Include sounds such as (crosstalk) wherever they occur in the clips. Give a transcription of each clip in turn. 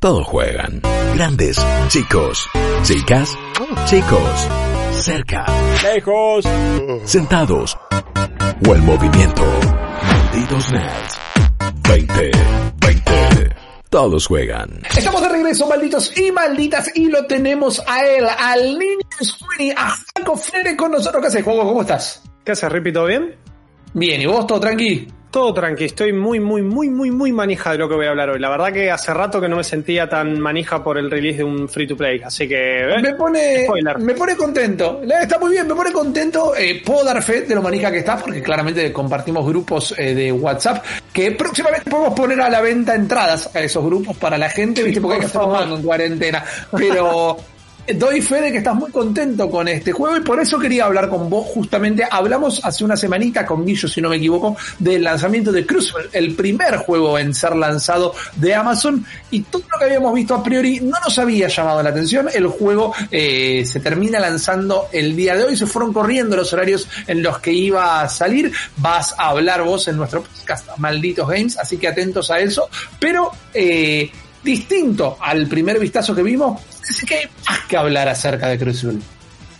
Todos juegan. Grandes, chicos, chicas, chicos, cerca, Lejos. sentados o en movimiento. Malditos nerds. 20, 20. Todos juegan. Estamos de regreso, malditos y malditas, y lo tenemos a él, al niño Sweeney, a Franco Frere con nosotros. ¿Qué haces, Juego? ¿Cómo estás? ¿Qué haces, Rippy? ¿Todo bien? Bien, ¿y vos? ¿Todo tranqui? Todo tranqui, estoy muy, muy, muy, muy, muy manija de lo que voy a hablar hoy. La verdad que hace rato que no me sentía tan manija por el release de un free to play, así que... ¿eh? Me pone, Spoiler. me pone contento. Está muy bien, me pone contento. Eh, puedo dar fe de lo manija que está, porque claramente compartimos grupos eh, de WhatsApp que próximamente podemos poner a la venta entradas a esos grupos para la gente, ¿viste? Porque hay que estar en cuarentena. Pero (laughs) doy fe de que estás muy contento con este juego y por eso quería hablar con vos justamente. Hablamos hace una semanita con Guillo, si no me equivoco, del lanzamiento de Crucible, el primer juego en ser lanzado de Amazon y todo lo que habíamos visto a priori no nos había llamado la atención. El juego eh, se termina lanzando el día de hoy, se fueron corriendo los horarios en los que iba a salir. Vas a hablar vos en nuestro podcast Malditos Games, así que atentos a eso. Pero eh, distinto al primer vistazo que vimos, así que hay más que hablar acerca de Crucible.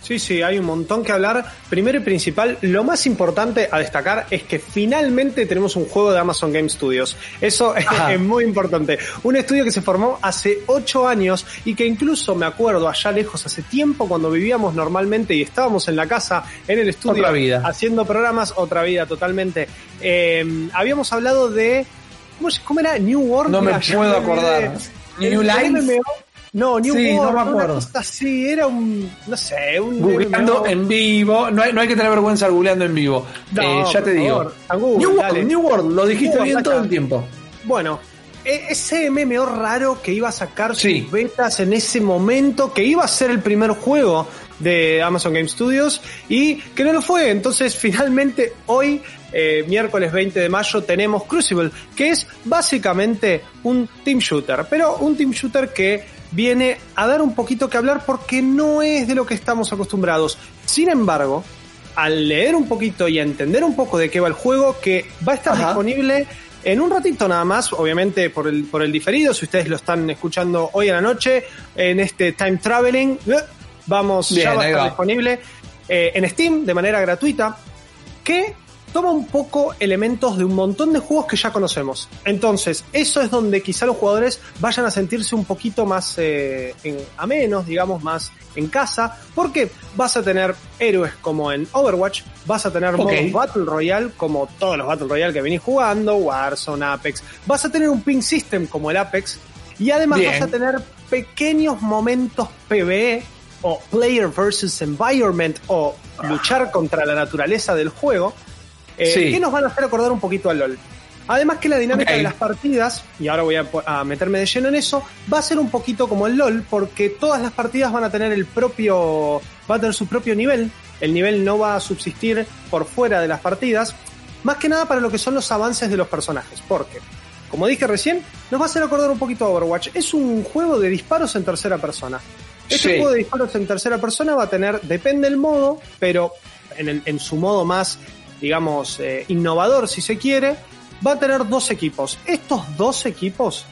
Sí, sí, hay un montón que hablar. Primero y principal, lo más importante a destacar es que finalmente tenemos un juego de Amazon Game Studios. Eso es, (laughs) Ajá. es muy importante. Un estudio que se formó hace ocho años y que incluso me acuerdo allá lejos, hace tiempo, cuando vivíamos normalmente y estábamos en la casa, en el estudio, Otra vida. haciendo programas, otra vida totalmente. Eh, habíamos hablado de... ¿Cómo, cómo era? New World. No me puedo acordar. New Life. MMO. No, New Sí, no World, me una acuerdo. así, era un, no sé, un Googleando MMO. en vivo, no hay, no hay que tener vergüenza googleando en vivo. No, Eh, ya te digo. favor, New. World, New World, lo dijiste World, bien acá. todo el tiempo. Bueno, e- ese MMO raro que iba a sacar Sí. sus betas en ese momento, que iba a ser el primer juego de Amazon Game Studios y que no lo fue. Entonces, finalmente, hoy, eh, miércoles 20 de mayo, tenemos Crucible, que es básicamente un team shooter, pero un team shooter que viene a dar un poquito que hablar porque no es de lo que estamos acostumbrados. Sin embargo, al leer un poquito y a entender un poco de qué va el juego, que va a estar Ajá. disponible en un ratito nada más, obviamente por el, por el diferido, si ustedes lo están escuchando hoy a la noche, en este time traveling, eh, vamos, Bien, ya va a estar va. disponible eh, en Steam de manera gratuita, que toma un poco elementos de un montón de juegos que ya conocemos. Entonces, eso es donde quizá los jugadores vayan a sentirse un poquito más eh, en, a menos, digamos, más en casa, porque vas a tener héroes como en Overwatch, vas a tener modos Battle Royale como todos los Battle Royale que venís jugando, Warzone, Apex, vas a tener un ping system como el Apex, y además Bien. vas a tener pequeños momentos PvE o Player versus Environment o luchar contra la naturaleza del juego, eh, Sí. que nos van a hacer acordar un poquito al LOL. Además que la dinámica de las partidas, y ahora voy a, meterme de lleno en eso, va a ser un poquito como el LOL, porque todas las partidas van a tener el propio, va a tener su propio nivel, el nivel no va a subsistir por fuera de las partidas, más que nada para lo que son los avances de los personajes, porque, como dije recién, nos va a hacer acordar un poquito a Overwatch, es un juego de disparos en tercera persona. Este Sí. juego de disparos en tercera persona va a tener, depende del modo, pero en, el- en su modo más, digamos, eh, innovador si se quiere, va a tener dos equipos. Estos dos equipos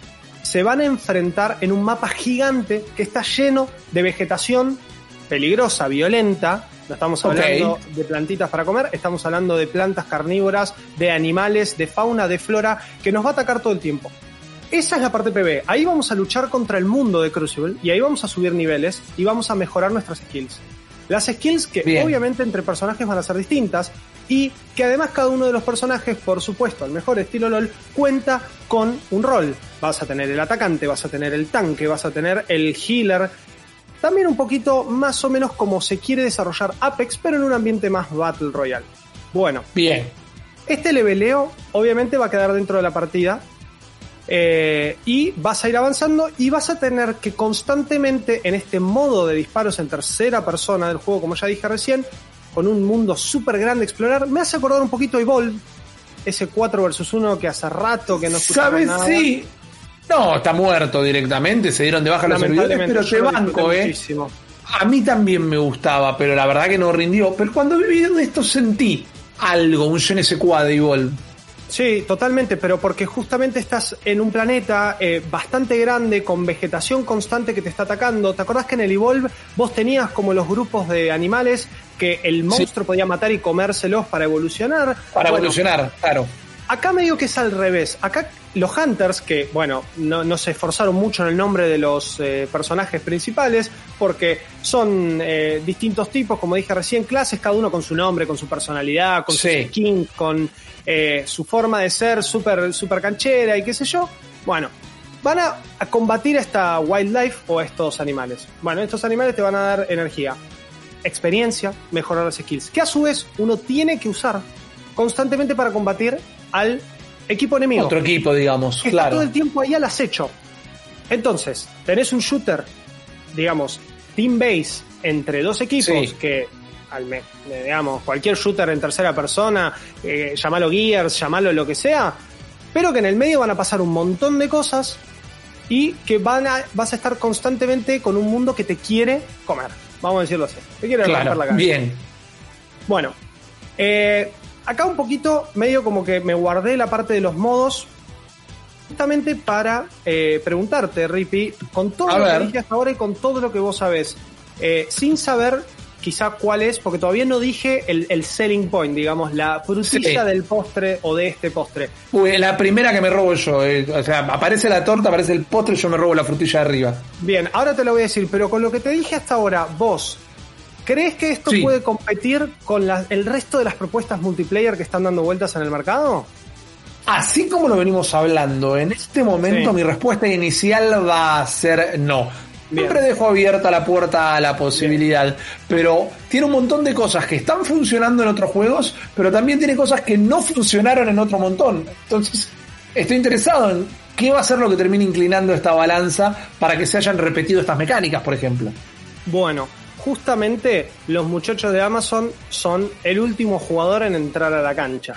se van a enfrentar en un mapa gigante que está lleno de vegetación peligrosa, violenta. No estamos hablando de plantitas para comer, estamos hablando de plantas carnívoras, de animales, de fauna, de flora, que nos va a atacar todo el tiempo. Esa es la parte PB. Ahí vamos a luchar contra el mundo de Crucible y ahí vamos a subir niveles y vamos a mejorar nuestras skills. Las skills que Bien. obviamente entre personajes van a ser distintas y que además cada uno de los personajes, por supuesto, al mejor estilo LOL, cuenta con un rol. Vas a tener el atacante, vas a tener el tanque, vas a tener el healer. También un poquito más o menos como se quiere desarrollar Apex, pero en un ambiente más Battle Royale. Bueno, Bien. este leveleo obviamente va a quedar dentro de la partida eh, y vas a ir avanzando y vas a tener que constantemente en este modo de disparos en tercera persona del juego, como ya dije recién, con un mundo súper grande a explorar, me hace acordar un poquito a Evolve, ese 4 versus 1 que hace rato que no ¿Sabes? nada. Sí. No, está muerto directamente, se dieron de baja los servidores, pero te banco, eh. muchísimo. A mí también me gustaba, pero la verdad que no rindió. Pero cuando vi video de esto sentí algo, un sais quoi de Evolve. Sí, totalmente, pero porque justamente estás en un planeta eh, bastante grande, con vegetación constante que te está atacando. ¿Te acordás que en el Evolve vos tenías como los grupos de animales que el monstruo podía matar y comérselos para evolucionar? Para Bueno, evolucionar, claro. Acá medio que es al revés. Acá los Hunters, que bueno, no, no se esforzaron mucho en el nombre de los eh, personajes principales, porque son eh, distintos tipos, como dije recién, clases, cada uno con su nombre, con su personalidad, con Sí. su skin, con eh, su forma de ser súper super canchera y qué sé yo. Bueno, van a, a combatir a esta wildlife o a estos animales. Bueno, estos animales te van a dar energía, experiencia, mejorar las skills, que a su vez uno tiene que usar constantemente para combatir al equipo enemigo. Otro equipo, digamos, está claro. todo el tiempo ahí al acecho. Entonces, tenés un shooter, digamos, team base entre dos equipos Sí. que, al digamos, cualquier shooter en tercera persona, eh, llamalo Gears, llamalo lo que sea, pero que en el medio van a pasar un montón de cosas y que van a, vas a estar constantemente con un mundo que te quiere comer. Vamos a decirlo así. Te quiere romper la Claro, cabeza. bien. Bueno, eh, acá un poquito, medio como que me guardé la parte de los modos, justamente para eh, preguntarte, Rippy, con todo A lo ver. que dije hasta ahora y con todo lo que vos sabés, eh, sin saber quizá cuál es, porque todavía no dije el, el selling point, digamos, la frutilla Sí. del postre o de este postre. Uy, la primera que me robo yo. eh, o sea, aparece la torta, aparece el postre, yo me robo la frutilla de arriba. Bien, ahora te lo voy a decir, pero con lo que te dije hasta ahora, vos, ¿crees que esto Sí. puede competir con la- el resto de las propuestas multiplayer que están dando vueltas en el mercado? Así como lo venimos hablando, en este momento Sí. mi respuesta inicial va a ser no. Bien. Siempre dejo abierta la puerta a la posibilidad, pero tiene un montón de cosas que están funcionando en otros juegos, pero también tiene cosas que no funcionaron en otro montón. Entonces, estoy interesado en qué va a ser lo que termine inclinando esta balanza para que se hayan repetido estas mecánicas, por ejemplo. Bueno, justamente los muchachos de Amazon son el último jugador en entrar a la cancha.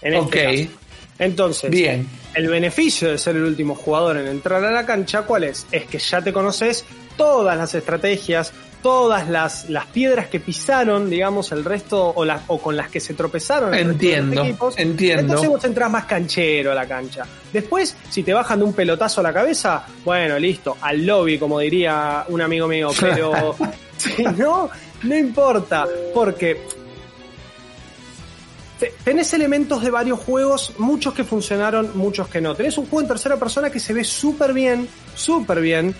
En este Ok. caso. Entonces, Bien. el beneficio de ser el último jugador en entrar a la cancha, ¿cuál es? Es que ya te conoces todas las estrategias, todas las, las piedras que pisaron, digamos, el resto, o, las, o con las que se tropezaron. de los Entiendo, equipos. entiendo. Entonces vos entras más canchero a la cancha. Después, si te bajan de un pelotazo a la cabeza, bueno, listo, al lobby, como diría un amigo mío, (laughs) pero (laughs) si no, no importa, porque te- tenés elementos de varios juegos, muchos que funcionaron, muchos que no. Tenés un juego en tercera persona que se ve súper bien, súper bien.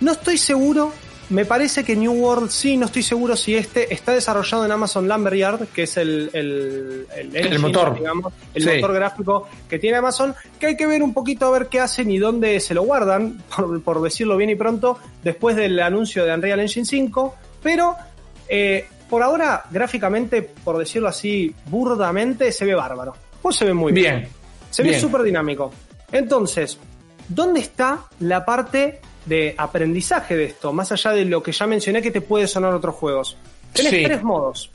No estoy seguro, me parece que New World sí, no estoy seguro si este está desarrollado en Amazon Lumberyard, que es el, el, engine, motor. digamos, el Sí. motor gráfico que tiene Amazon, que hay que ver un poquito a ver qué hacen y dónde se lo guardan, (laughs) por, por decirlo bien y pronto, después del anuncio de Unreal Engine 5, pero eh, por ahora, gráficamente, por decirlo así, burdamente, se ve bárbaro. Pues se ve muy bien. Bien. Se ve súper dinámico. Entonces, ¿dónde está la parte de aprendizaje de esto? Más allá de lo que ya mencioné que te puede sonar otros juegos. Tenés Sí. tres modos.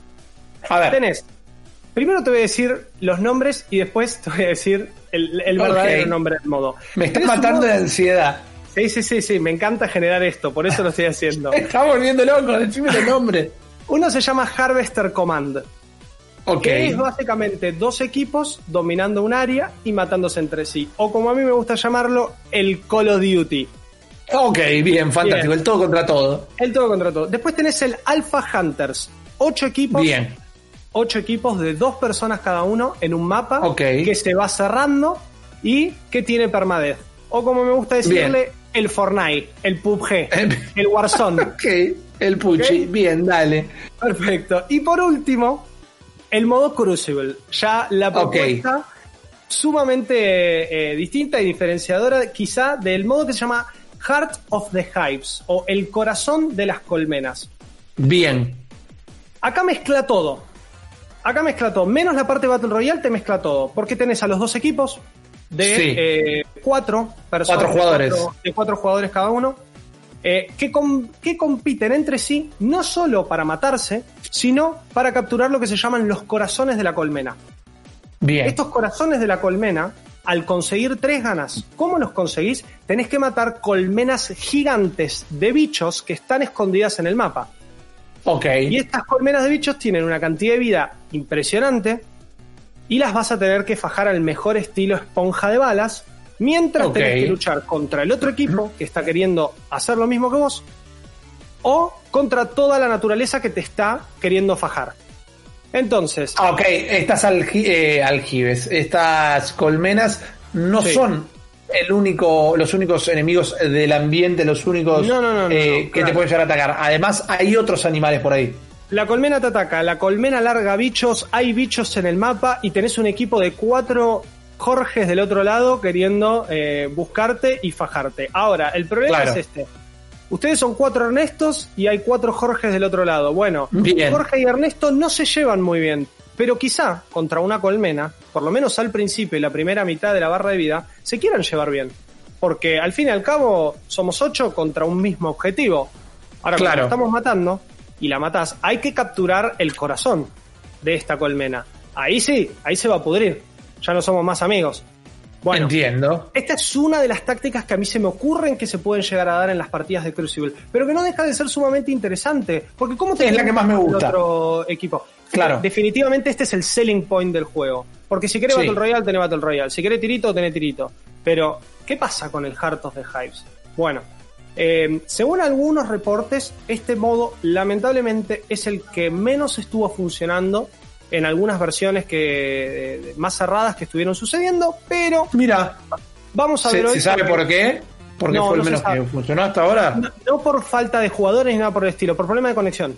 A ver. Tenés. Primero te voy a decir los nombres y después te voy a decir el, verdadero nombre del modo. Me está matando modo- de ansiedad. Sí, sí, sí, sí, me encanta generar esto, por eso lo estoy haciendo. (laughs) Está volviendo loco, decime el nombre. Uno se llama Harvester Command. Ok. que es básicamente dos equipos dominando un área y matándose entre sí. O como a mí me gusta llamarlo, el Call of Duty. Ok, bien, fantástico. Bien. El todo contra todo. El todo contra todo. Después tenés el Alpha Hunters. Ocho equipos. Bien. Ocho equipos de dos personas cada uno en un mapa Ok. que se va cerrando y que tiene permadez. O como me gusta decirle, el Fortnite, el PUBG, (laughs) el Warzone. (laughs) Ok, el Puchi. Ok. Bien, dale. Perfecto. Y por último, el modo Crucible. Ya la propuesta sumamente eh, distinta y diferenciadora quizá del modo que se llama Heart of the Hives o el corazón de las colmenas. Bien. Acá mezcla todo. Acá mezcla todo. Menos la parte Battle Royale te mezcla todo. Porque tenés a los dos equipos de Sí. eh, cuatro personas. Cuatro jugadores. cuatro- de cuatro jugadores cada uno. eh, que, com- que compiten entre sí no solo para matarse, sino para capturar lo que se llaman los corazones de la colmena. Bien. Estos corazones de la colmena, al conseguir tres ganas, ¿cómo los conseguís? Tenés que matar colmenas gigantes de bichos que están escondidas en el mapa. Ok. Y estas colmenas de bichos tienen una cantidad de vida impresionante y las vas a tener que fajar al mejor estilo esponja de balas, mientras Ok. tenés que luchar contra el otro equipo que está queriendo hacer lo mismo que vos, o contra toda la naturaleza que te está queriendo fajar. Entonces, Ah, ok, estas eh, aljibes, estas colmenas no Sí. son el único, los únicos enemigos del ambiente, los únicos No, no, no, eh, que claro. te pueden llegar a atacar. Además, hay otros animales por ahí. La colmena te ataca, la colmena larga bichos, hay bichos en el mapa y tenés un equipo de cuatro Jorges del otro lado queriendo eh, buscarte y fajarte. Ahora, el problema Claro. es este. Ustedes son cuatro Ernestos y hay cuatro Jorges del otro lado. Bueno, Bien. Jorge y Ernesto no se llevan muy bien, pero quizá contra una colmena, por lo menos al principio y la primera mitad de la barra de vida, se quieran llevar bien. Porque al fin y al cabo somos ocho contra un mismo objetivo. Ahora, cuando Claro. la estamos matando y la matás, hay que capturar el corazón de esta colmena. Ahí sí, ahí se va a pudrir. Ya no somos más amigos. Bueno, Entiendo. esta es una de las tácticas que a mí se me ocurren que se pueden llegar a dar en las partidas de Crucible, pero que no deja de ser sumamente interesante, porque cómo te Es la que más me con el gusta. otro equipo. Claro. Definitivamente este es el selling point del juego, porque si querés Sí. Battle Royale tenés Battle Royale, si querés tirito tenés tirito. Pero ¿qué pasa con el Heart of the Hives? Bueno, eh, según algunos reportes, este modo lamentablemente es el que menos estuvo funcionando en algunas versiones que más cerradas que estuvieron sucediendo, pero Mira, Vamos a ver ¿se, hoy. se sabe por qué? Porque No, fue el no menos que funcionó hasta ahora. No, no por falta de jugadores ni nada por el estilo, por problema de conexión.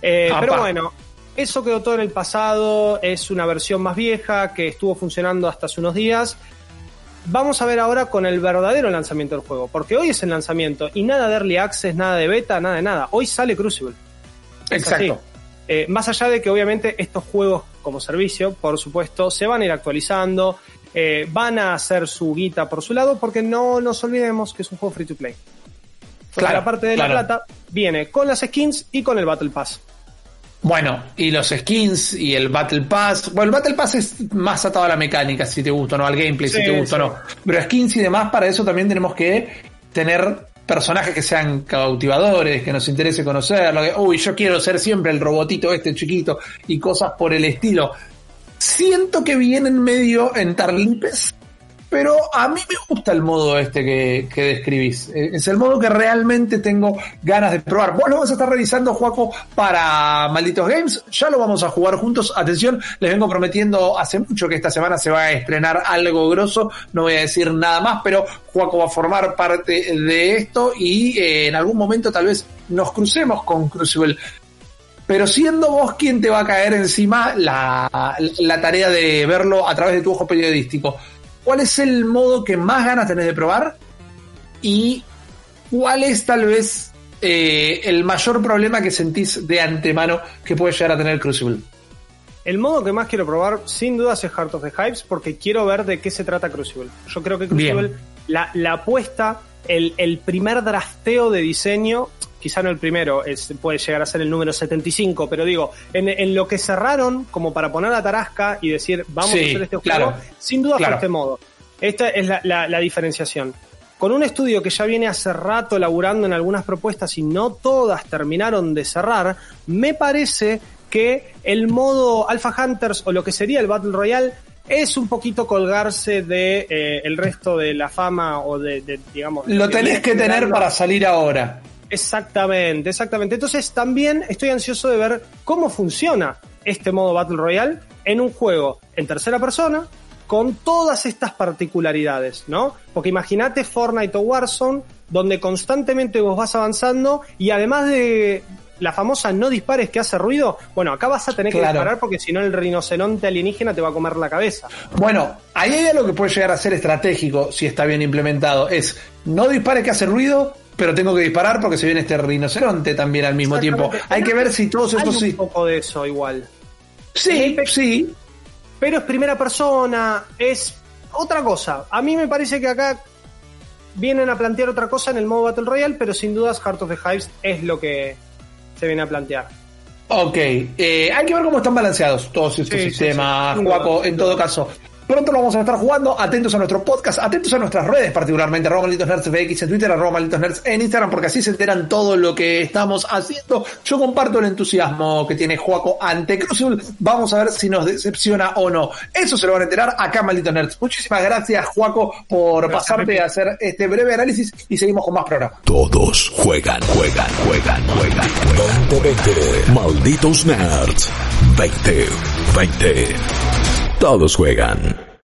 Eh, pero bueno, eso quedó todo en el pasado, es una versión más vieja que estuvo funcionando hasta hace unos días. Vamos a ver ahora con el verdadero lanzamiento del juego, porque hoy es el lanzamiento y nada de early access, nada de beta, nada de nada. Hoy sale Crucible. Es Exacto. así. Eh, más allá de que obviamente estos juegos como servicio, por supuesto, se van a ir actualizando, eh, van a hacer su guita por su lado, porque no nos olvidemos que es un juego free to play. Porque Claro, la parte de claro. la plata viene con las skins y con el Battle Pass. Bueno, y los skins y el Battle Pass. Bueno, el Battle Pass es más atado a la mecánica, si te gusta o no, al gameplay, si te gusta o sí. no. Pero skins y demás, para eso también tenemos que tener personajes que sean cautivadores, que nos interese conocerlo. Que, Uy, yo quiero ser siempre el robotito este chiquito y cosas por el estilo. Siento que vienen medio en tarlipes, pero a mí me gusta el modo este que, que describís. Eh, Es el modo que realmente tengo ganas de probar. Vos lo vas a estar revisando, Juaco, para Malditos Games. Ya lo vamos a jugar juntos. Atención, les vengo prometiendo hace mucho que esta semana se va a estrenar algo grosso. No voy a decir nada más, pero Juaco va a formar parte de esto y eh, en algún momento tal vez nos crucemos con Crucible. Pero siendo vos quien te va a caer encima la, la tarea de verlo a través de tu ojo periodístico, ¿cuál es el modo que más ganas tenés de probar? ¿Y cuál es tal vez eh, el mayor problema que sentís de antemano que puede llegar a tener Crucible? El modo que más quiero probar, sin dudas, es Heart of the Hives, porque quiero ver de qué se trata Crucible. Yo creo que Crucible, la, la apuesta, el, el primer drafteo de diseño, quizá no el primero, es, puede llegar a ser el número 75, pero digo, en, en lo que cerraron como para poner la tarasca y decir, vamos Sí, a hacer este claro. juego, sin duda Claro. fue este modo. Esta es la, la- la diferenciación. Con un estudio que ya viene hace rato laburando en algunas propuestas y no todas terminaron de cerrar, me parece que el modo Alpha Hunters o lo que sería el Battle Royale es un poquito colgarse de eh, el resto de la fama o de, de, digamos Lo tenés que tener para salir ahora. Exactamente, exactamente. Entonces también estoy ansioso de ver cómo funciona este modo Battle Royale en un juego en tercera persona con todas estas particularidades, ¿no? Porque imagínate Fortnite o Warzone, donde constantemente vos vas avanzando y además de la famosa no dispares que hace ruido, bueno, acá vas a tener que disparar porque si no el rinoceronte alienígena te va a comer la cabeza. Bueno, ahí hay algo que puede llegar a ser estratégico si está bien implementado. Es no dispare que hace ruido, pero tengo que disparar porque se viene este rinoceronte también al mismo tiempo. Hay que ver si todos Hay estos... un poco de eso igual. Sí, sí, pero es primera persona, es otra cosa. A mí me parece que acá vienen a plantear otra cosa en el modo Battle Royale, pero sin dudas Heart of the Hives es lo que se viene a plantear. Ok, eh, hay que ver cómo están balanceados todos estos Sí, sistemas, sí. Duda, en todo caso. Pronto lo vamos a estar jugando. Atentos a nuestro podcast, atentos a nuestras redes, particularmente arroba malditos nerds FX en Twitter, arroba malditos nerds en Instagram, porque así se enteran todo lo que estamos haciendo. Yo comparto el entusiasmo que tiene Juaco ante Crucible. Vamos a ver si nos decepciona o no. Eso se lo van a enterar acá, malditos nerds. Muchísimas gracias, Juaco, por pasarte a hacer este breve análisis y seguimos con más programas. Todos juegan, juegan, juegan, juegan. 2020. Malditos nerds. 2020. Todos juegan.